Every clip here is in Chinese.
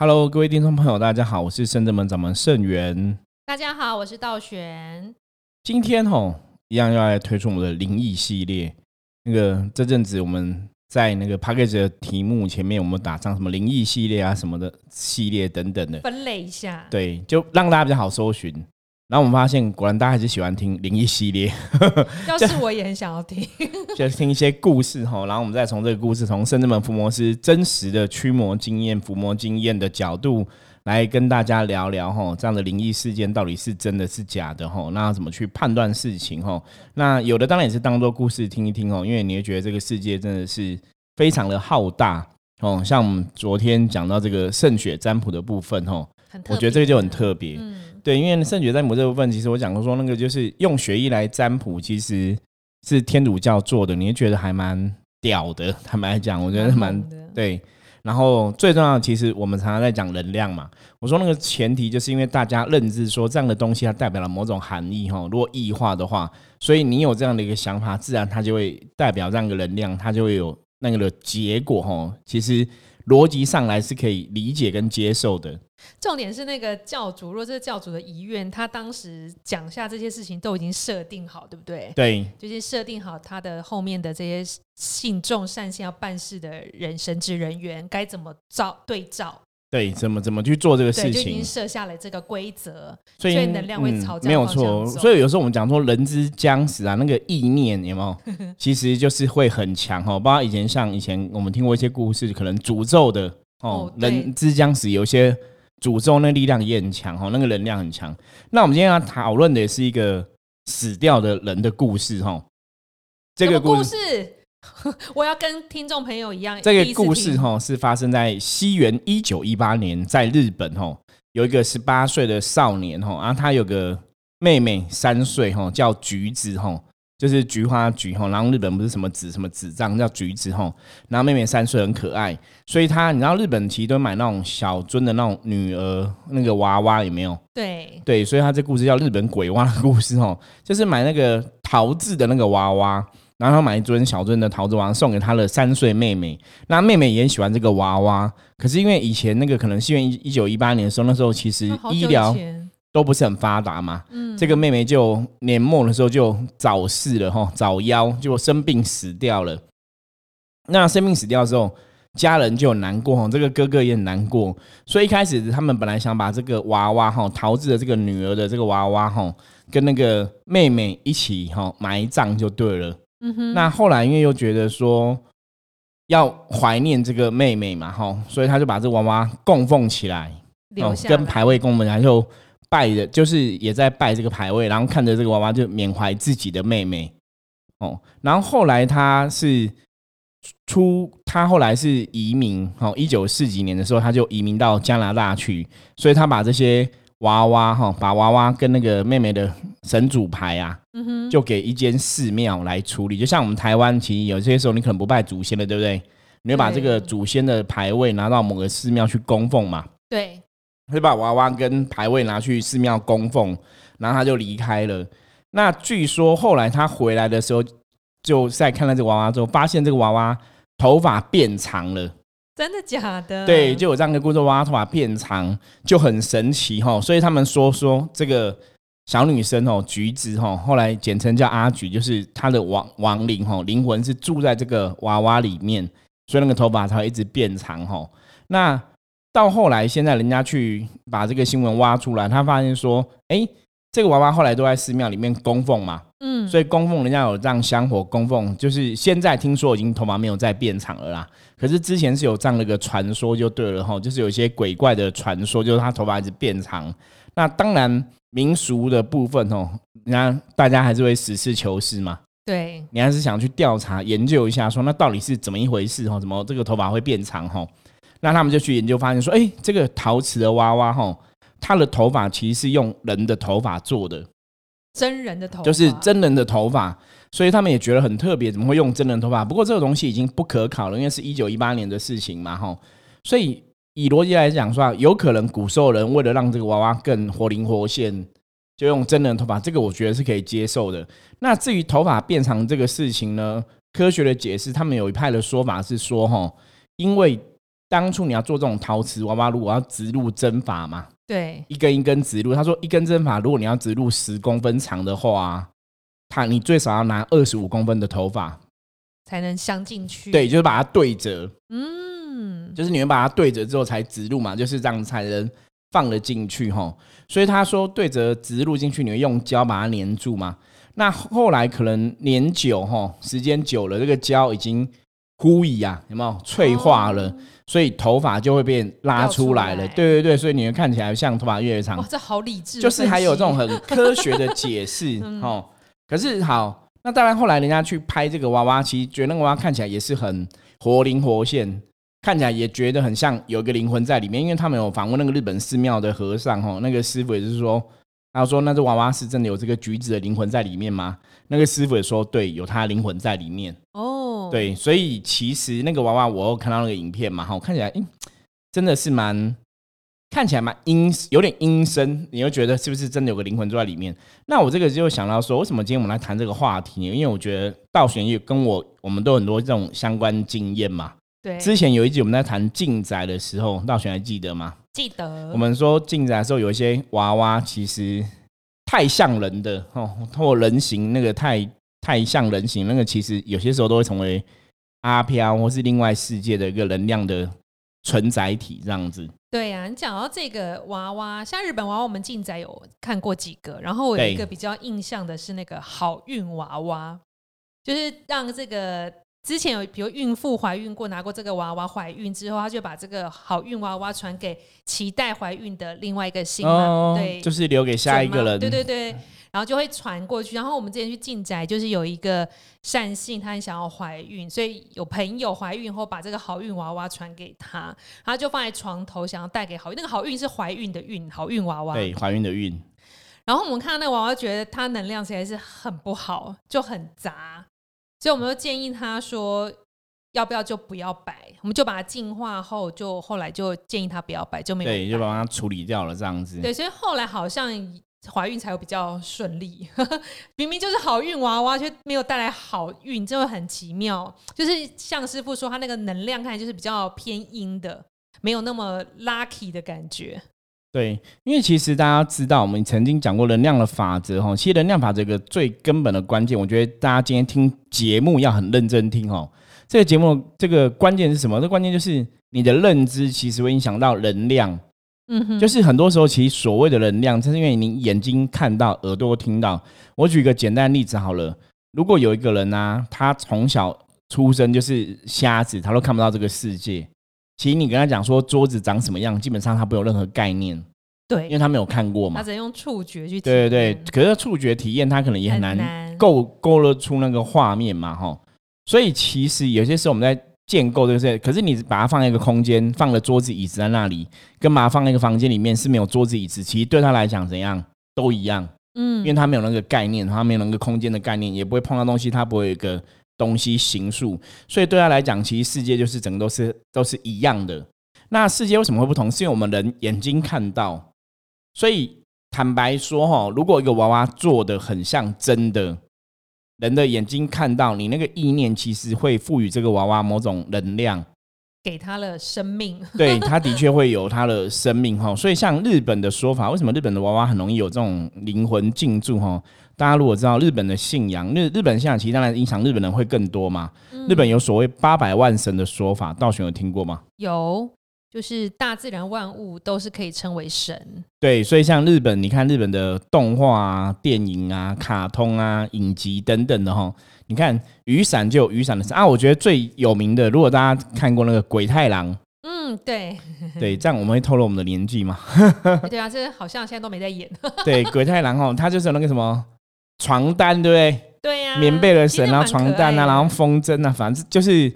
Hello，各位听众朋友，大家好，我是深圳门掌门盛元。大家好，我是道玄。今天吼一样要来推出我们的灵异系列。那个这阵子我们在那个 p a c k a g e 的题目前面，我们打上什么灵异系列啊什么的系列等等的，分类一下。对，就让大家比较好搜寻。然后我们发现，果然大家还是喜欢听灵异系列。要是我也很想要听，就听一些故事哈。然后我们再从这个故事，从圣智门伏魔师真实的驱魔经验、伏魔经验的角度来跟大家聊聊哈，这样的灵异事件到底是真的是假的哈？那怎么去判断事情哈？那有的当然也是当做故事听一听哦，因为你会觉得这个世界真的是非常的浩大哦。像我们昨天讲到这个圣血占卜的部分哈，我觉得这个就很特别。对，因为圣血占卜这部分，其实我讲过说，那个就是用血液来占卜，其实是天主教做的，你会觉得还蛮屌的。坦白讲，我觉得蛮对。然后最重要的，其实我们常常在讲能量嘛。我说那个前提，就是因为大家认知说这样的东西它代表了某种含义哈。如果异化的话，所以你有这样的一个想法，自然它就会代表这样一个能量，它就会有那个的结果哈。其实逻辑上来是可以理解跟接受的。重点是那个教主，若这个教主的遗愿，他当时讲下这些事情都已经设定好，对不对？对，就是设定好他的后面的这些信众善心要办事的人、神职人员该怎么照对照。对，怎么怎么去做这个事情，就已经设下了这个规则，所以能量会朝没有错。所以有时候我们讲说人之将死啊，那个意念有没有？其实就是会很强哦。包括以前像以前我们听过一些故事，可能诅咒的哦，人之将死有些。诅咒那力量也很强哦，那个能量很强。那我们今天要讨论的也是一个死掉的人的故事哦。这个故事，我要跟听众朋友一样。这个故事哈是发生在西元一九一八年，在日本哈，有一个十八岁的少年哈，然后他有个妹妹三岁哈，叫橘子哈。就是菊花菊哈，然后日本不是什么子什么子藏叫橘子哈，然后妹妹三岁很可爱，所以他你知道日本其实都买那种小尊的那种女儿那个娃娃有没有？对对，所以他这故事叫日本鬼娃的故事哈，就是买那个陶制的那个娃娃，然后买一尊小尊的桃子王送给他的三岁妹妹，那妹妹也喜欢这个娃娃，可是因为以前那个可能是因为一九一八年的时候，那时候其实医疗。都不是很发达嘛，嗯，这个妹妹就年末的时候就早逝了哈，早夭就生病死掉了。那生病死掉之后，家人就很难过哈，这个哥哥也很难过，所以一开始他们本来想把这个娃娃哈，桃子的这个女儿的这个娃娃哈，跟那个妹妹一起哈埋葬就对了。嗯哼，那后来因为又觉得说要怀念这个妹妹嘛哈，所以他就把这娃娃供奉起来，哦，跟牌位供奉，然后。拜的，就是也在拜这个牌位，然后看着这个娃娃就缅怀自己的妹妹哦。然后后来他是出，他后来是移民哦。一九四几年的时候，他就移民到加拿大去，所以他把这些娃娃哈，把娃娃跟那个妹妹的神主牌啊，嗯哼，就给一间寺庙来处理。就像我们台湾，其实有些时候你可能不拜祖先了，对不对？你会把这个祖先的牌位拿到某个寺庙去供奉嘛？对。会把娃娃跟牌位拿去寺庙供奉，然后他就离开了。那据说后来他回来的时候，就在看到这个娃娃之后，发现这个娃娃头发变长了。真的假的？对，就有这样的故事，娃娃头发变长就很神奇哈。所以他们说说这个小女生哦，橘子哈，后来简称叫阿橘，就是她的亡亡灵哈，灵魂是住在这个娃娃里面，所以那个头发才会一直变长哈。那到后来，现在人家去把这个新闻挖出来，他发现说，哎，这个娃娃后来都在寺庙里面供奉嘛，嗯，所以供奉人家有这样香火供奉，就是现在听说已经头发没有再变长了啦。可是之前是有这样的一个传说，就对了哈，就是有一些鬼怪的传说，就是他头发一直变长。那当然民俗的部分哦，那大家还是会实事求是嘛，对你还是想去调查研究一下，说那到底是怎么一回事哈？怎么这个头发会变长哈？那他们就去研究，发现说，哎，这个陶瓷的娃娃哈，它的头发其实是用人的头发做的，真人的头，就是真人的头发，所以他们也觉得很特别，怎么会用真人头发？不过这个东西已经不可考了，因为是一九一八年的事情嘛，哈。所以以逻辑来讲说，有可能古时候人为了让这个娃娃更活灵活现，就用真人头发，这个我觉得是可以接受的。那至于头发变长这个事情呢，科学的解释，他们有一派的说法是说，哈，因为当初你要做这种陶瓷娃娃，如果要植入针法嘛，对，一根一根植入。他说一根针法，如果你要植入十公分长的话，他你最少要拿二十五公分的头发才能镶进去。对，就是把它对折，嗯，就是你们把它对折之后才植入嘛，就是这样才能放得进去哈。所以他说对折植入进去，你会用胶把它粘住嘛？那后来可能年久哈，时间久了，这个胶已经枯矣啊，有没有脆化了？所以头发就会变拉出来了。对对对，所以你会看起来像头发越来越长。哇，这好理智，就是还有这种很科学的解释哦。可 是好，那当然后来人家去拍这个娃娃，其实觉得那个娃娃看起来也是很活灵活现，看起来也觉得很像有一个灵魂在里面。因为他们有访问那个日本寺庙的和尚哈，那个师傅也是说。他说：“那只娃娃是真的有这个橘子的灵魂在里面吗？”那个师傅也说：“对，有他灵魂在里面。”哦，对，所以其实那个娃娃，我有看到那个影片嘛，哈，看起来，嗯，真的是蛮看起来蛮阴，有点阴森。你又觉得是不是真的有个灵魂住在里面？那我这个就想到说，为什么今天我们来谈这个话题？因为我觉得道玄也跟我，我们都很多这种相关经验嘛。对，之前有一集我们在谈静宅的时候，道玄还记得吗？记得。我们说静宅的时候，有一些娃娃其实太像人的哦，或人形那个太太像人形，那个其实有些时候都会成为阿飘或是另外世界的一个能量的存载体，这样子。对呀，你讲到这个娃娃，像日本娃娃，我们静宅有看过几个，然后我有一个比较印象的是那个好运娃娃，就是让这个。之前有，比如孕妇怀孕过，拿过这个娃娃怀孕之后，他就把这个好运娃娃传给期待怀孕的另外一个新妈，对，就是留给下一个人，对对对，然后就会传过去。然后我们之前去进宅，就是有一个善信，他很想要怀孕，所以有朋友怀孕后把这个好运娃娃传给他，他就放在床头，想要带给好运。那个好运是怀孕的孕，好运娃娃，对，怀孕的孕。然后我们看到那个娃娃，觉得它能量实在是很不好，就很杂。所以我们就建议他说，要不要就不要摆，我们就把它净化后，就后来就建议他不要摆，就没有对，就把它处理掉了这样子。对，所以后来好像怀孕才会比较顺利。明明就是好运娃娃，却没有带来好运，就会很奇妙。就是像师傅说，他那个能量看来就是比较偏阴的，没有那么 lucky 的感觉。对，因为其实大家知道，我们曾经讲过能量的法则哈。其实能量法则一个最根本的关键，我觉得大家今天听节目要很认真听哦。这个节目这个关键是什么？这关键就是你的认知其实会影响到能量。嗯哼，就是很多时候其实所谓的能量，就是因为你眼睛看到、耳朵听到。我举一个简单例子好了，如果有一个人呢，他从小出生就是瞎子，他都看不到这个世界。其实你跟他讲说桌子长什么样，基本上他不有任何概念，对，因为他没有看过嘛。他只能用触觉去。对对对，可是触觉体验他可能也很难构勾勒出那个画面嘛，哈。所以其实有些时候我们在建构这些，可是你把它放在一个空间，放了桌子椅子在那里，跟把它放在一个房间里面是没有桌子椅子，其实对他来讲怎样都一样，嗯，因为他没有那个概念，他没有那个空间的概念，也不会碰到东西，他不会有一个。东西形塑，所以对他来讲，其实世界就是整个都是都是一样的。那世界为什么会不同？是因为我们人眼睛看到。所以坦白说，哈，如果一个娃娃做的很像真的，人的眼睛看到，你那个意念其实会赋予这个娃娃某种能量。给他了生命，对，他的确会有他的生命哈。所以像日本的说法，为什么日本的娃娃很容易有这种灵魂进驻哈？大家如果知道日本的信仰，日日本信仰其实当然影响日本人会更多嘛。日本有所谓八百万神的说法，道玄有听过吗？有，就是大自然万物都是可以称为神。对，所以像日本，你看日本的动画啊、电影啊、卡通啊、影集等等的哈。你看雨伞就有雨伞的伞啊，我觉得最有名的，如果大家看过那个鬼太郎，嗯，对，对，这样我们会透露我们的年纪嘛？对啊，这好像现在都没在演。对，鬼太郎哦，他就是那个什么床单，对不对？对呀，棉被的神，然后床单啊，然后风筝啊，反正就是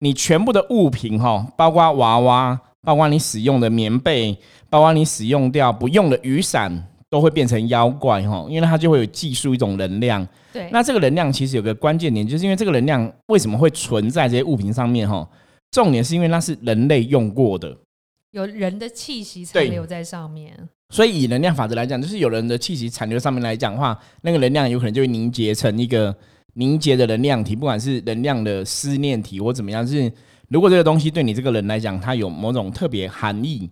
你全部的物品哈，包括娃娃，包括你使用的棉被，包括你使用掉不用的雨伞，都会变成妖怪哈，因为它就会有寄宿一种能量。对，那这个能量其实有个关键点，就是因为这个能量为什么会存在这些物品上面？哈，重点是因为那是人类用过的，有人的气息残留在上面。所以以能量法则来讲，就是有人的气息残留上面来讲的话，那个能量有可能就会凝结成一个凝结的能量体，不管是能量的思念体或怎么样，是如果这个东西对你这个人来讲，它有某种特别含义，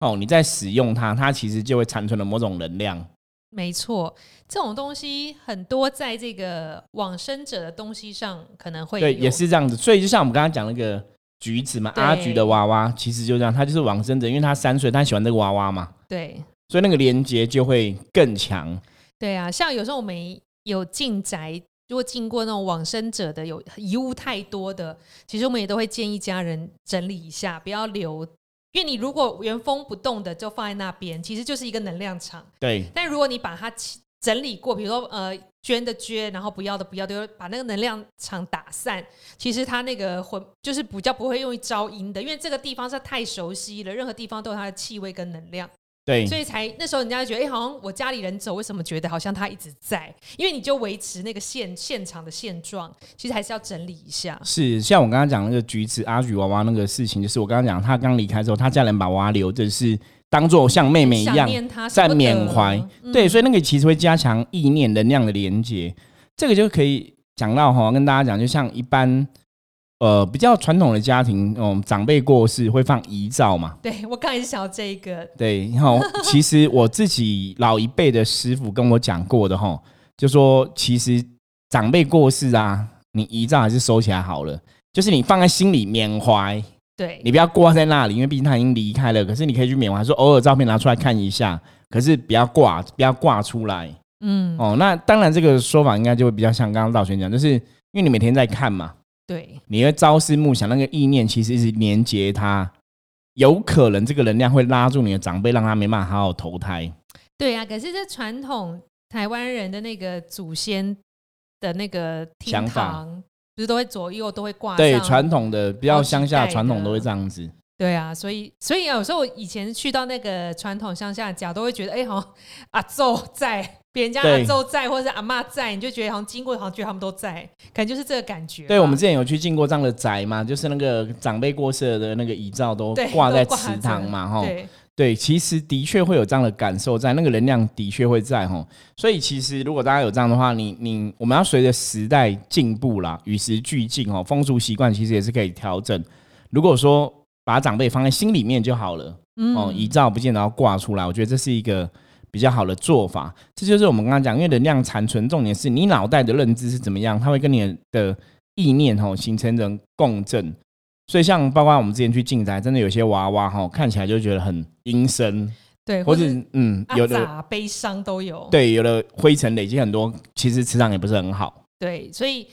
哦，你在使用它，它其实就会产生了某种能量。没错，这种东西很多，在这个往生者的东西上可能会对，也是这样子。所以就像我们刚刚讲那个橘子嘛，阿橘的娃娃，其实就这样，他就是往生者，因为他三岁，他喜欢这个娃娃嘛。对，所以那个连接就会更强。对啊，像有时候我们有进宅，如果经过那种往生者的有遗物太多的，其实我们也都会建议家人整理一下，不要留。因为你如果原封不动的就放在那边，其实就是一个能量场。对。但如果你把它整理过，比如说呃捐的捐，然后不要的不要，就把那个能量场打散。其实它那个魂就是比较不会用于招阴的，因为这个地方是太熟悉了，任何地方都有它的气味跟能量。对，所以才那时候人家就觉得，哎，好像我家里人走，为什么觉得好像他一直在？因为你就维持那个现现场的现状，其实还是要整理一下。是，像我刚刚讲那个橘子阿橘娃娃那个事情，就是我刚刚讲，他刚离开之后，他家人把娃娃留着，是当做像妹妹一样在缅怀。对，所以那个其实会加强意念能量的连接。这个就可以讲到哈，跟大家讲，就像一般。呃，比较传统的家庭，嗯，长辈过世会放遗照嘛？对我刚才想这一个。对，然后其实我自己老一辈的师傅跟我讲过的哈，就说其实长辈过世啊，你遗照还是收起来好了，就是你放在心里缅怀。对，你不要挂在那里，因为毕竟他已经离开了。可是你可以去缅怀，说偶尔照片拿出来看一下，可是不要挂，不要挂出来。嗯，哦，那当然这个说法应该就会比较像刚刚道玄讲，就是因为你每天在看嘛。对，你会朝思暮想，那个意念其实是连接他，有可能这个能量会拉住你的长辈，让他没办法好好投胎。对呀，可是这传统台湾人的那个祖先的那个厅堂，不是都会左右都会挂？对，传统的比较乡下传统都会这样子。对啊，所以所以有时候以前去到那个传统乡下家，都会觉得哎，好像阿祖在。别人家阿周在，或者是阿妈在，你就觉得好像经过，好像觉得他们都在，可能就是这个感觉。对，我们之前有去进过这样的宅嘛，就是那个长辈过世的那个遗照都挂在祠堂嘛，哈。对，其实的确会有这样的感受在，那个能量的确会在，哈。所以其实如果大家有这样的话，你你我们要随着时代进步啦，与时俱进哦，风俗习惯其实也是可以调整。如果说把长辈放在心里面就好了，嗯哦，遗照不见得要挂出来，我觉得这是一个。比较好的做法，这就是我们刚刚讲，因为能量残存，重点是你脑袋的认知是怎么样，它会跟你的意念吼形成人共振。所以像包括我们之前去进宅，真的有些娃娃哈，看起来就觉得很阴森，对，或者嗯，有的悲伤都有，对，有的灰尘累积很多，其实磁场也不是很好。对，所以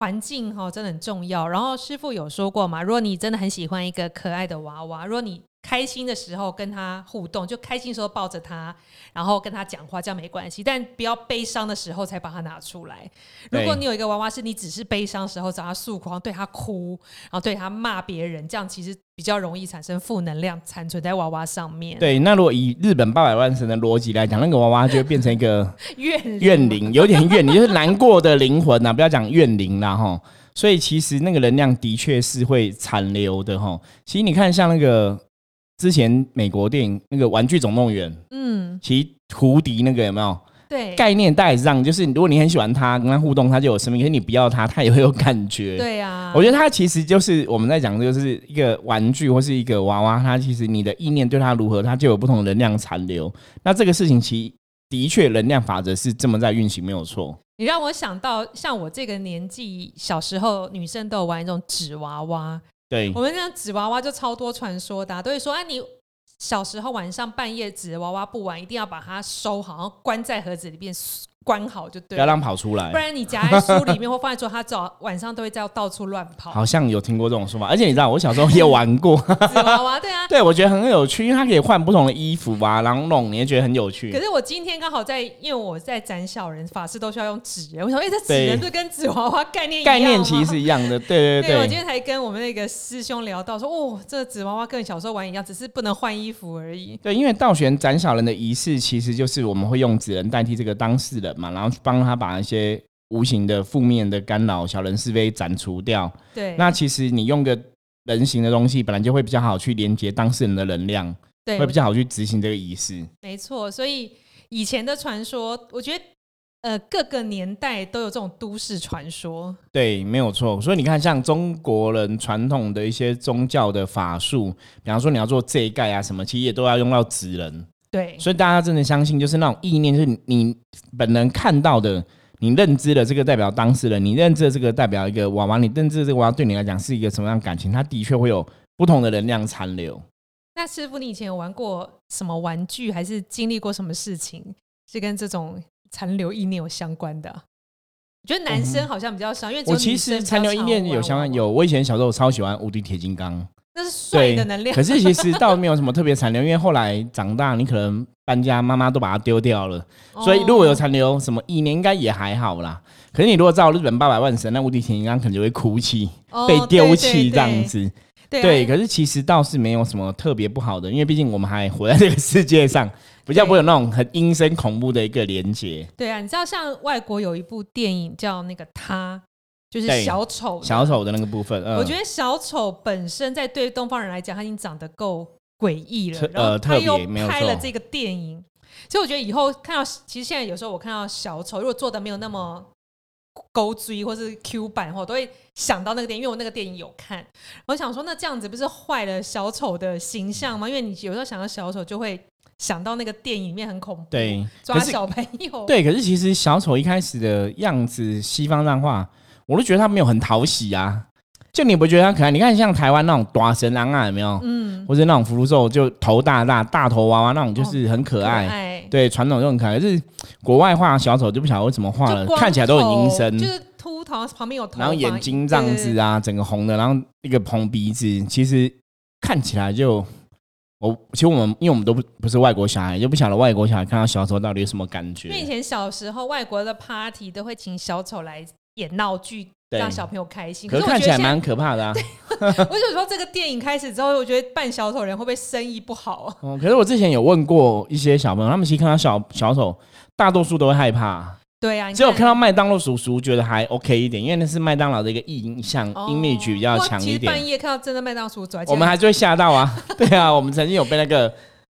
环境哈真的很重要。然后师傅有说过嘛，如果你真的很喜欢一个可爱的娃娃，如果你开心的时候跟他互动，就开心的时候抱着他，然后跟他讲话，这样没关系。但不要悲伤的时候才把它拿出来。如果你有一个娃娃，是你只是悲伤时候找他诉苦，对他哭，然后对他骂别人，这样其实比较容易产生负能量，残存在娃娃上面。对，那如果以日本八百万神的逻辑来讲，那个娃娃就会变成一个 怨怨灵，有点怨灵，就是难过的灵魂呐。不要讲怨灵啦，哈。所以其实那个能量的确是会残留的，哈。其实你看，像那个。之前美国电影那个《玩具总动员》，嗯，其胡迪那个有没有？对，概念大概是这样，就是如果你很喜欢他，跟他互动，他就有生命；可是你不要他，他也会有感觉。对呀，我觉得他其实就是我们在讲，就是一个玩具或是一个娃娃，它其实你的意念对他如何，它就有不同的能量残留。那这个事情其的确能量法则是这么在运行，没有错。你让我想到，像我这个年纪，小时候女生都有玩一种纸娃娃。对，我们那纸娃娃就超多传说的，都会说，啊，你小时候晚上半夜纸娃娃不玩，一定要把它收好，然后关在盒子里面。关好就对，不要让跑出来，不然你夹在书里面或放在桌，它早晚上都会在到处乱跑。好像有听过这种说法，而且你知道，我小时候也玩过纸娃娃，对啊，对我觉得很有趣，因为它可以换不同的衣服啊，然后弄，你也觉得很有趣。可是我今天刚好在，因为我在斩小人，法师都需要用纸人，我想，哎，这纸人是跟纸娃娃概念概念其实是一样的，对对对。我今天才跟我们那个师兄聊到说，哦，这纸娃娃跟小时候玩一样，只是不能换衣服而已。对，因为道玄斩小人的仪式，其实就是我们会用纸人代替这个当事人嘛，然后去帮他。他把一些无形的负面的干扰、小人是非斩除掉。对，那其实你用个人形的东西，本来就会比较好去连接当事人的能量，对，会比较好去执行这个仪式。没错，所以以前的传说，我觉得呃各个年代都有这种都市传说。对，没有错。所以你看，像中国人传统的一些宗教的法术，比方说你要做这一盖啊什么，其实也都要用到纸人。对，所以大家真的相信，就是那种意念，就是你本人看到的，你认知的这个代表当事人，你认知的这个代表一个娃娃，你认知的这个娃娃对你来讲是一个什么样感情？它的确会有不同的能量残留。那师傅，你以前有玩过什么玩具，还是经历过什么事情，是跟这种残留意念有相关的？我觉得男生好像比较少，因为我其实残留意念有相关。有，我以前小时候超喜欢无敌铁金刚，那是水的能量。可是其实倒没有什么 特别残留，因为后来长大，你可能搬家，妈妈都把它丢掉了。所以如果有残留什么意念，应该也还好啦。可是你如果照日本八百万神，那无敌铁金刚可能就会哭泣，被丢弃这样子。对，可是其实倒是没有什么特别不好的，因为毕竟我们还活在这个世界上，比较不会有那种很阴森恐怖的一个连接。对啊，你知道像外国有一部电影叫那个他，就是小丑，小丑的那个部分。我觉得小丑本身在对东方人来讲，他已经长得够诡异了，然后他又拍了这个电影，所以我觉得以后看到，其实现在有时候我看到小丑，如果做的没有那么。勾追或是 Q 版，我都会想到那个电影，因为我那个电影有看。我想说，那这样子不是坏了小丑的形象吗？因为你有时候想到小丑，就会想到那个电影里面很恐怖，对，抓小朋友。对，可是其实小丑一开始的样子，西方漫画，我都觉得他没有很讨喜啊。就你不觉得他可爱？你看像台湾那种大神狼啊，有没有？嗯，或者那种福禄寿，就头大大大头娃娃那种，就是很可爱。对，传统就很可爱。可是国外画小丑就不晓得为什么画了，看起来都很阴森，就是秃头旁边有头，然后眼睛这样子啊，整个红的，然后一个红鼻子，其实看起来就我其实我们因为我们都不不是外国小孩，就不晓得外国小孩看到小丑到底有什么感觉。因为以前小时候外国的 party 都会请小丑来演闹剧。让小朋友开心，可是看起来蛮可怕的啊！我就说这个电影开始之后，我觉得扮小丑人会不会生意不好？嗯，可是我之前有问过一些小朋友，他们其实看到小小丑，大多数都会害怕。对啊，只有看到麦当劳叔叔觉得还 OK 一点，因为那是麦当劳的一个印象，image 比较强一点。半夜看到真的麦当劳叔叔，我们还是会吓到啊！对啊，我们曾经有被那个。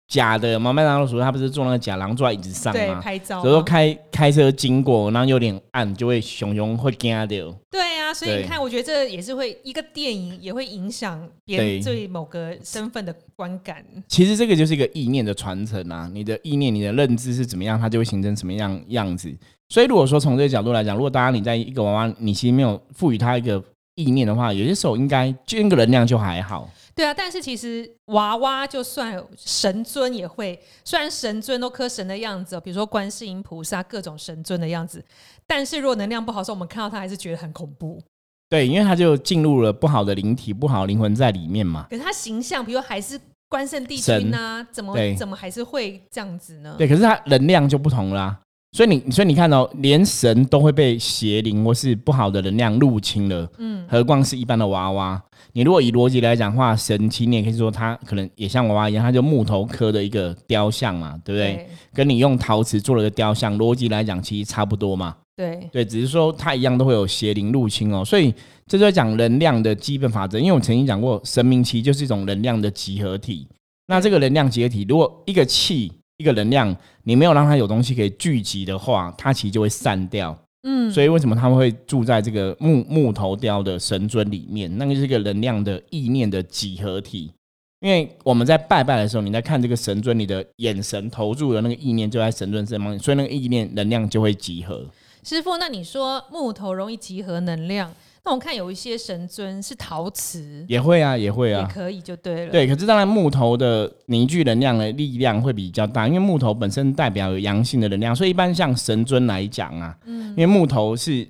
假的嘛，麦当劳叔叔他不是坐那个假狼坐在椅子上吗？拍照。有时候开开车经过，然后有点暗，就会熊熊会惊掉。对啊，所以你看，我觉得这也是会一个电影也会影响别人对某个身份的观感。其实这个就是一个意念的传承啊，你的意念、你的认知是怎么样，它就会形成什么样样子。所以如果说从这个角度来讲，如果大家你在一个娃娃，你其实没有赋予它一个意念的话，有些时候应该就那个能量就还好。对啊，但是其实娃娃就算神尊也会，虽然神尊都磕神的样子，比如说观世音菩萨各种神尊的样子，但是如果能量不好时候，我们看到他还是觉得很恐怖。对，因为他就进入了不好的灵体、不好灵魂在里面嘛。可是他形象，比如还是关圣帝君啊，怎么怎么还是会这样子呢？对，可是他能量就不同啦。所以你，所以你看哦，连神都会被邪灵或是不好的能量入侵了，嗯，何况是一般的娃娃？你如果以逻辑来讲话，神奇你也可以说它可能也像娃娃一样，它就木头刻的一个雕像嘛，对不对？跟你用陶瓷做了个雕像，逻辑来讲其实差不多嘛。对对，只是说它一样都会有邪灵入侵哦。所以这就讲能量的基本法则，因为我曾经讲过，神明其实就是一种能量的集合体。那这个能量集合体，如果一个气。一个能量，你没有让它有东西可以聚集的话，它其实就会散掉。嗯，所以为什么他们会住在这个木木头雕的神尊里面？那个是一个能量的意念的几何体。因为我们在拜拜的时候，你在看这个神尊，你的眼神投注的那个意念就在神尊身上，所以那个意念能量就会集合。师傅，那你说木头容易集合能量？那我看有一些神尊是陶瓷，也会啊，也会啊，也可以就对了。对，可是当然木头的凝聚能量的力量会比较大，因为木头本身代表有阳性的能量，所以一般像神尊来讲啊，嗯，因为木头是，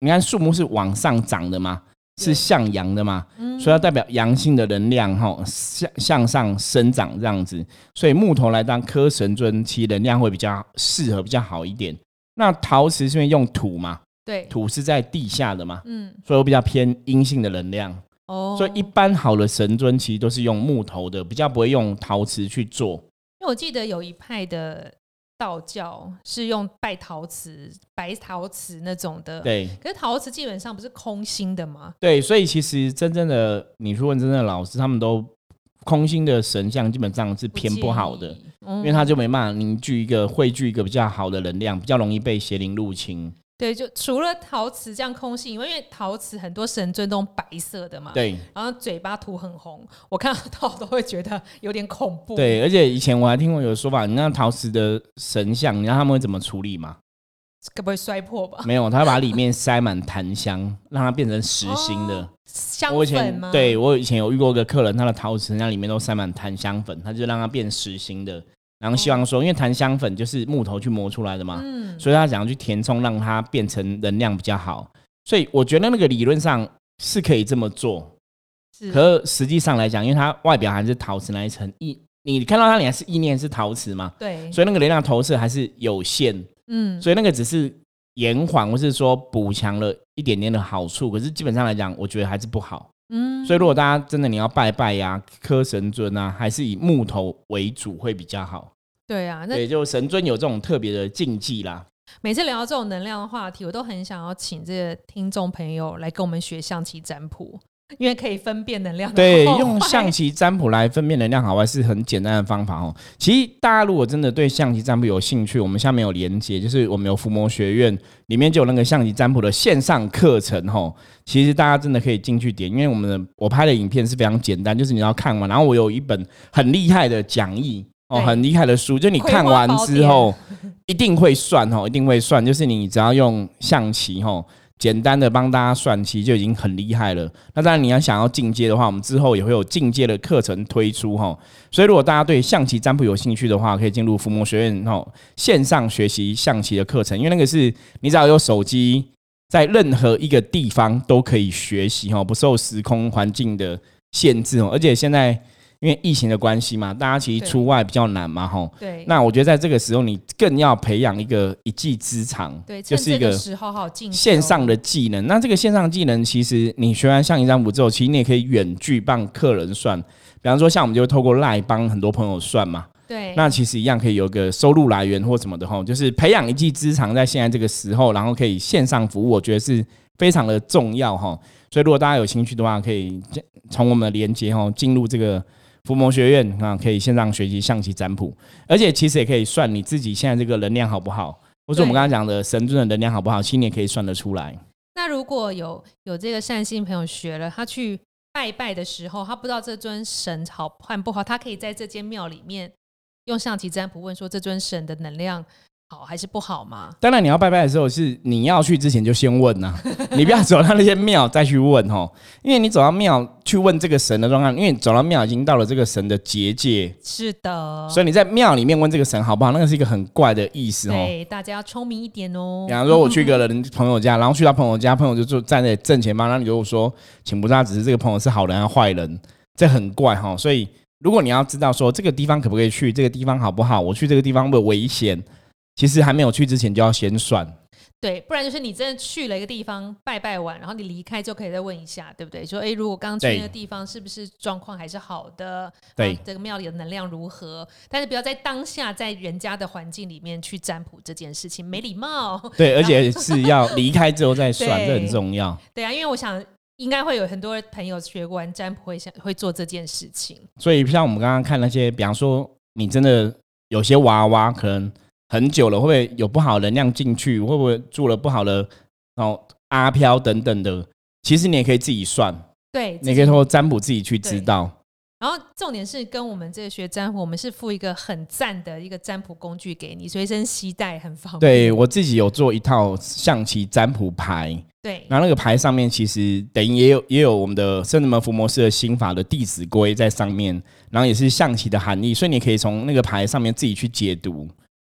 你看树木是往上长的嘛，是向阳的嘛，嗯，所以要代表阳性的能量哈，向向上生长这样子，所以木头来当科神尊，其能量会比较适合，比较好一点。那陶瓷是因为用土嘛？对，土是在地下的嘛，嗯，所以我比较偏阴性的能量，哦，所以一般好的神尊其实都是用木头的，比较不会用陶瓷去做。因为我记得有一派的道教是用拜陶瓷、白陶瓷那种的，对。可是陶瓷基本上不是空心的吗？对，所以其实真正的你去问真正的老师，他们都空心的神像基本上是偏不好的，因为他就没办法凝聚一个汇聚一个比较好的能量，比较容易被邪灵入侵。对，就除了陶瓷这样空性，因为因为陶瓷很多神尊都白色的嘛，对，然后嘴巴涂很红，我看到都会觉得有点恐怖。对，而且以前我还听过有说法，你那陶瓷的神像，你知道他们会怎么处理吗？该不会摔破吧？没有，他把里面塞满檀香，让它变成实心的香粉吗？对我以前有遇过一个客人，他的陶瓷那里面都塞满檀香粉，他就让它变实心的。然后希望说，因为檀香粉就是木头去磨出来的嘛，嗯所以他想要去填充，让它变成能量比较好。所以我觉得那个理论上是可以这么做，可实际上来讲，因为它外表还是陶瓷那一层意，你看到它脸是意念是陶瓷嘛？对，所以那个能量投射还是有限。嗯，所以那个只是延缓或是说补强了一点点的好处，可是基本上来讲，我觉得还是不好。嗯，所以如果大家真的你要拜拜呀、磕神尊啊，还是以木头为主会比较好。对啊，那就神尊有这种特别的禁忌啦。每次聊到这种能量的话题，我都很想要请这些听众朋友来跟我们学象棋占卜。因为可以分辨能量，对，用象棋占卜来分辨能量好坏是很简单的方法哦。其实大家如果真的对象棋占卜有兴趣，我们下面有连接，就是我们有伏魔学院里面就有那个象棋占卜的线上课程哦。其实大家真的可以进去点，因为我们的我拍的影片是非常简单，就是你要看完，然后我有一本很厉害的讲义哦，很厉害的书，就你看完之后一定会算哦，一定会算，就是你只要用象棋哈。简单的帮大家算，其实就已经很厉害了。那当然，你要想要进阶的话，我们之后也会有进阶的课程推出哈。所以，如果大家对象棋占卜有兴趣的话，可以进入伏魔学院哈线上学习象棋的课程，因为那个是你只要有手机，在任何一个地方都可以学习哈，不受时空环境的限制哦。而且现在。因为疫情的关系嘛，大家其实出外比较难嘛，吼。对。那我觉得在这个时候，你更要培养一个一技之长，对，就是一个线上的技能。那这个线上技能，其实你学完象棋占卜之后，其实你也可以远距帮客人算。比方说，像我们就透过赖帮很多朋友算嘛。对。那其实一样可以有个收入来源或什么的，吼，就是培养一技之长，在现在这个时候，然后可以线上服务，我觉得是非常的重要，哈。所以如果大家有兴趣的话，可以从我们的连接，哈，进入这个。伏魔学院啊，可以线上学习象棋占卜，而且其实也可以算你自己现在这个能量好不好，或者我们刚刚讲的神尊的能量好不好，其实也可以算得出来。那如果有有这个善心朋友学了，他去拜拜的时候，他不知道这尊神好换不好，他可以在这间庙里面用象棋占卜问说这尊神的能量。好还是不好嘛？当然，你要拜拜的时候是你要去之前就先问呐，你不要走到那些庙再去问哦，因为你走到庙去问这个神的状况，因为走到庙已经到了这个神的结界，是的，所以你在庙里面问这个神好不好，那个是一个很怪的意思哦。对，大家要聪明一点哦。比方说，我去一个人朋友家，然后去到朋友家，朋友就坐站在正前方，然后你就说，请不知道只是这个朋友是好人还是坏人，这很怪哈。所以，如果你要知道说这个地方可不可以去，这个地方好不好，我去这个地方会危险。其实还没有去之前就要先算，对，不然就是你真的去了一个地方拜拜完，然后你离开就可以再问一下，对不对？说，哎，如果刚刚去那个地方是不是状况还是好的？对，这个庙里的能量如何？但是不要在当下在人家的环境里面去占卜这件事情，没礼貌。对，而且是要离开之后再算，这很重要。对啊，因为我想应该会有很多朋友学完占卜会想会做这件事情。所以像我们刚刚看那些，比方说你真的有些娃娃可能。很久了，会不会有不好能量进去？会不会住了不好的哦阿飘等等的？其实你也可以自己算，对，你可以通过占卜自己去知道。然后重点是跟我们这个学占卜，我们是附一个很赞的一个占卜工具给你，随身携带很方便。对我自己有做一套象棋占卜牌，对，然后那个牌上面其实等于也有也有我们的圣人门伏魔师的心法的弟子规在上面，然后也是象棋的含义，所以你可以从那个牌上面自己去解读。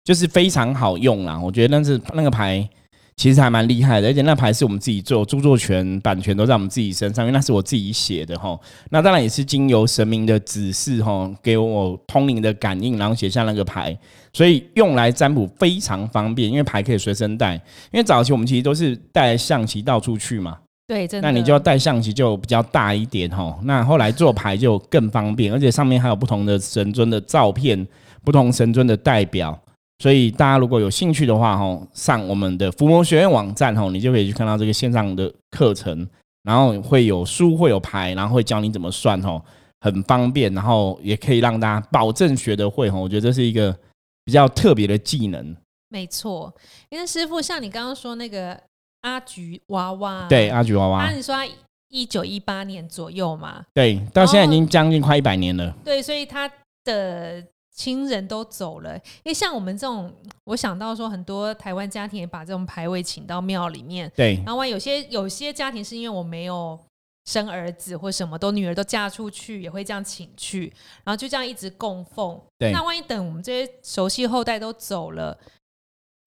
就是非常好用啦，我觉得那是那个牌其实还蛮厉害的，而且那牌是我们自己做，著作权版权都在我们自己身上，因为那是我自己写的哈。那当然也是经由神明的指示哈，给我通灵的感应，然后写下那个牌，所以用来占卜非常方便，因为牌可以随身带。因为早期我们其实都是带象棋到处去嘛，对，真的。那你就要带象棋就比较大一点哈。那后来做牌就更方便，而且上面还有不同的神尊的照片，不同神尊的代表。所以大家如果有兴趣的话，哈，上我们的伏魔学院网站，哈，你就可以去看到这个线上的课程，然后会有书，会有牌，然后会教你怎么算，哈，很方便，然后也可以让大家保证学得会哈。我觉得这是一个比较特别的技能。没错，因为师傅像你刚刚说那个阿菊娃娃，对阿菊娃娃，你说一九一八年左右嘛，对，到现在已经将近快一百年了。对，所以他的亲人都走了。因为像我们这种，我想到说，很多台湾家庭也把这种牌位请到庙里面。对，然后有些有些家庭是因为我没有生儿子或什么，都女儿都嫁出去，也会这样请去，然后就这样一直供奉。对，那万一等我们这些熟悉后代都走了。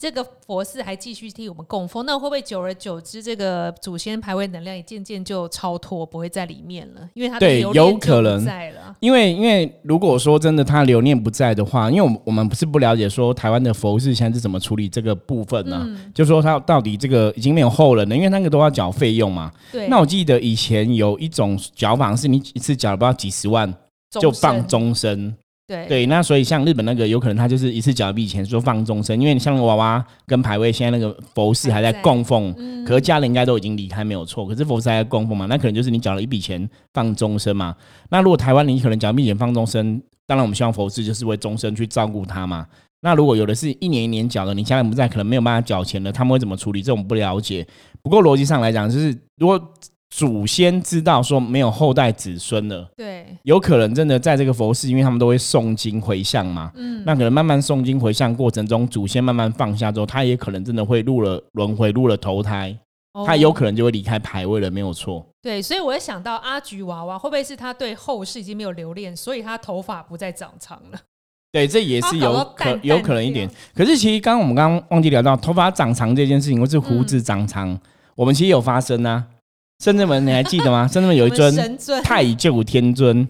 这个佛寺还继续替我们供奉，那会不会久而久之，这个祖先牌位能量也渐渐就超脱，不会在里面了？因为它对有可能在了。因为因为如果说真的他留念不在的话，因为我们我们不是不了解说台湾的佛寺现在是怎么处理这个部分呢？就说他到底这个已经没有后人了，因为那个都要缴费用嘛。对。那我记得以前有一种缴法是你一次缴不到几十万就放终身。对对，那所以像日本那个，有可能他就是一次缴一笔钱，说放终身，因为你像娃娃跟牌位，现在那个佛寺还在供奉，可是家人应该都已经离开没有错，可是佛寺还在供奉嘛，那可能就是你缴了一笔钱放终身嘛。那如果台湾你可能缴一笔钱放终身，当然我们希望佛寺就是为终身去照顾他嘛。那如果有的是一年一年缴的，你家人不在，可能没有办法缴钱的，他们会怎么处理？这种不了解。不过逻辑上来讲，就是如果。祖先知道说没有后代子孙了，对，有可能真的在这个佛寺，因为他们都会诵经回向嘛，嗯，那可能慢慢诵经回向过程中，祖先慢慢放下之后，他也可能真的会入了轮回，入了投胎，他有可能就会离开牌位了，没有错。对，所以我也想到阿菊娃娃会不会是他对后世已经没有留恋，所以他头发不再长长了？对，这也是有可有可能一点。可是其实刚刚我们刚刚忘记聊到头发长长这件事情，或是胡子长长，我们其实有发生啊。深圳门你还记得吗？深圳门有一尊太旧天尊，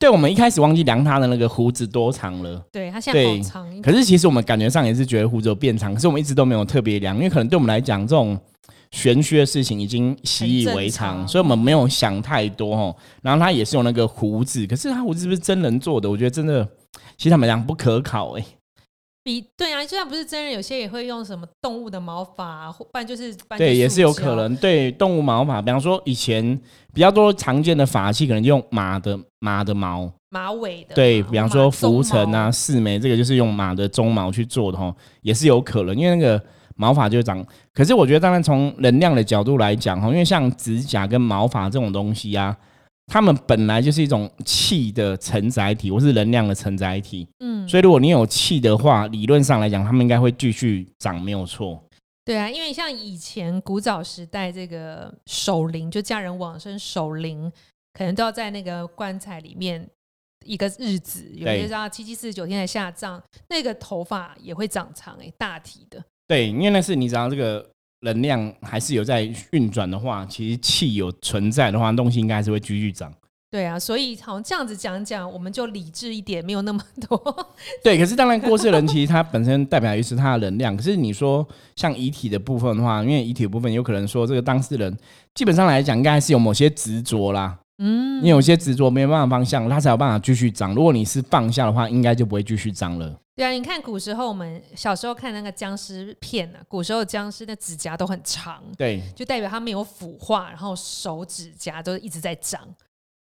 对我们一开始忘记量他的那个胡子多长了。对他现在好长，可是其实我们感觉上也是觉得胡子有变长，可是我们一直都没有特别量，因为可能对我们来讲这种玄虚的事情已经习以为常，所以我们没有想太多哦。然后他也是有那个胡子，可是他胡子是不是真人做的？我觉得真的，其实他们讲不可考哎。比对啊，就算不是真人，有些也会用什么动物的毛发，不然就是对，也是有可能对动物毛发。比方说以前比较多常见的法器，可能用马的马的毛、马尾的。对，比方说浮尘啊、四眉，这个就是用马的鬃毛去做的哈，也是有可能，因为那个毛发就长。可是我觉得，当然从能量的角度来讲哈，因为像指甲跟毛发这种东西啊。他们本来就是一种气的承载体，或是能量的承载体。嗯，所以如果你有气的话，理论上来讲，他们应该会继续长，没有错。对啊，因为像以前古早时代，这个守灵就家人往生守灵，可能都要在那个棺材里面一个日子，有些要七七四十九天才下葬，那个头发也会长长哎，大体的。对，因为那是你知道这个。能量还是有在运转的话，其实气有存在的话，东西应该还是会继续涨。对啊，所以好像这样子讲讲，我们就理智一点，没有那么多。对，可是当然过世人其实他本身代表于是他的能量。可是你说像遗体的部分的话，因为遗体的部分有可能说这个当事人基本上来讲，应该还是有某些执着啦。嗯，你有些执着没有办法方向，他才有办法继续涨。如果你是放下的话，应该就不会继续涨了。对啊，你看古时候我们小时候看那个僵尸片呢，古时候僵尸的指甲都很长，对，就代表他没有腐化，然后手指甲都一直在长，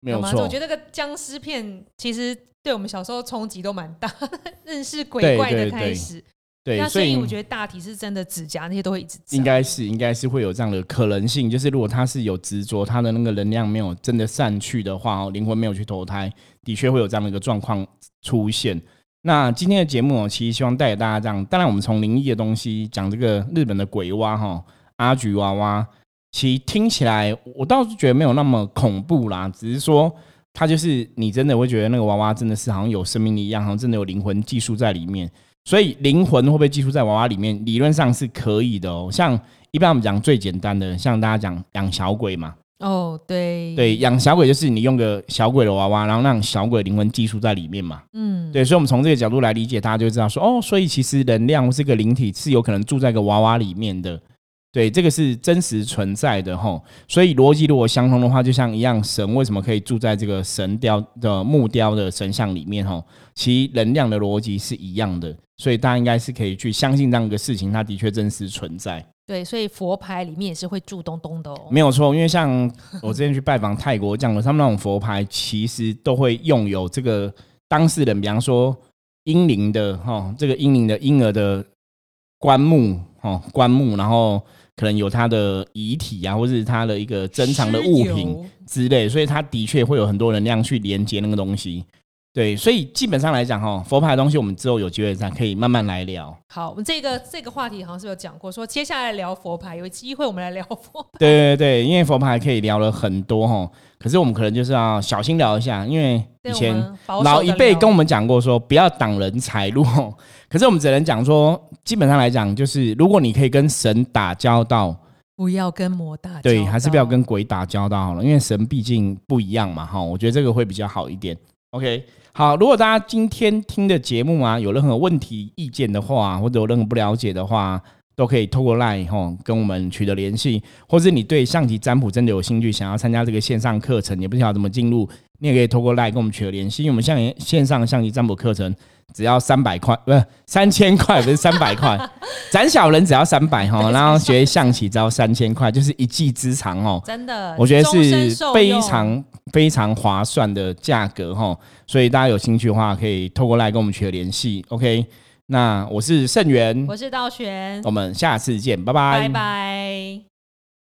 没有错。我觉得那个僵尸片其实对我们小时候冲击都蛮大，认识鬼怪的开始。对，所以我觉得大体是真的指甲那些都会一直应该是应该是会有这样的可能性，就是如果他是有执着，他的那个能量没有真的散去的话，哦，灵魂没有去投胎，的确会有这样的一个状况出现。那今天的节目，其实希望带给大家这样。当然，我们从灵异的东西讲这个日本的鬼蛙哈，阿菊娃娃，其实听起来我倒是觉得没有那么恐怖啦。只是说，它就是你真的会觉得那个娃娃真的是好像有生命力一样，好像真的有灵魂寄宿在里面。所以灵魂会不会寄宿在娃娃里面？理论上是可以的哦。像一般我们讲最简单的，像大家讲养小鬼嘛。哦，对对，养小鬼就是你用个小鬼的娃娃，然后让小鬼灵魂寄宿在里面嘛。嗯，对，所以我们从这个角度来理解，大家就知道说，哦，所以其实能量这个灵体是有可能住在个娃娃里面的。对，这个是真实存在的哈。所以逻辑如果相通的话，就像一样，神为什么可以住在这个神雕的木雕的神像里面哈？其能量的逻辑是一样的，所以大家应该是可以去相信这样一个事情，它的确真实存在。对，所以佛牌里面也是会住东东的哦。没有错，因为像我之前去拜访泰国讲的，他们那种佛牌其实都会用有这个当事人，比方说婴灵的哈，这个婴灵的婴儿的棺木哈，棺木，然后可能有他的遗体啊，或是他的一个珍藏的物品之类，所以他的确会有很多能量去连接那个东西。对，所以基本上来讲，哈，佛牌的东西，我们之后有机会再可以慢慢来聊。好，我们这个这个话题好像是有讲过，说接下来聊佛牌，有机会我们来聊佛。对对对，因为佛牌可以聊了很多哈，可是我们可能就是要小心聊一下，因为以前老一辈跟我们讲过说不要挡人财路，可是我们只能讲说，基本上来讲，就是如果你可以跟神打交道，不要跟魔打，对，还是不要跟鬼打交道好了，因为神毕竟不一样嘛，哈，我觉得这个会比较好一点。OK。好，如果大家今天听的节目啊，有任何问题、意见的话，或者有任何不了解的话，都可以透过 LINE 吼跟我们取得联系，或者你对象棋占卜真的有兴趣，想要参加这个线上课程，也不知道怎么进入，你也可以透过 LINE 跟我们取得联系。因为我们像线上象棋占卜课程只要三百块，不是三千块，不是三百块，斩小人只要三百哈，然后学象棋只要三千块，就是一技之长哦。真的，我觉得是非常。非常划算的价格哈，所以大家有兴趣的话，可以透过来跟我们取得联系。OK，那我是盛元，我是道玄，我们下次见，拜拜，拜拜。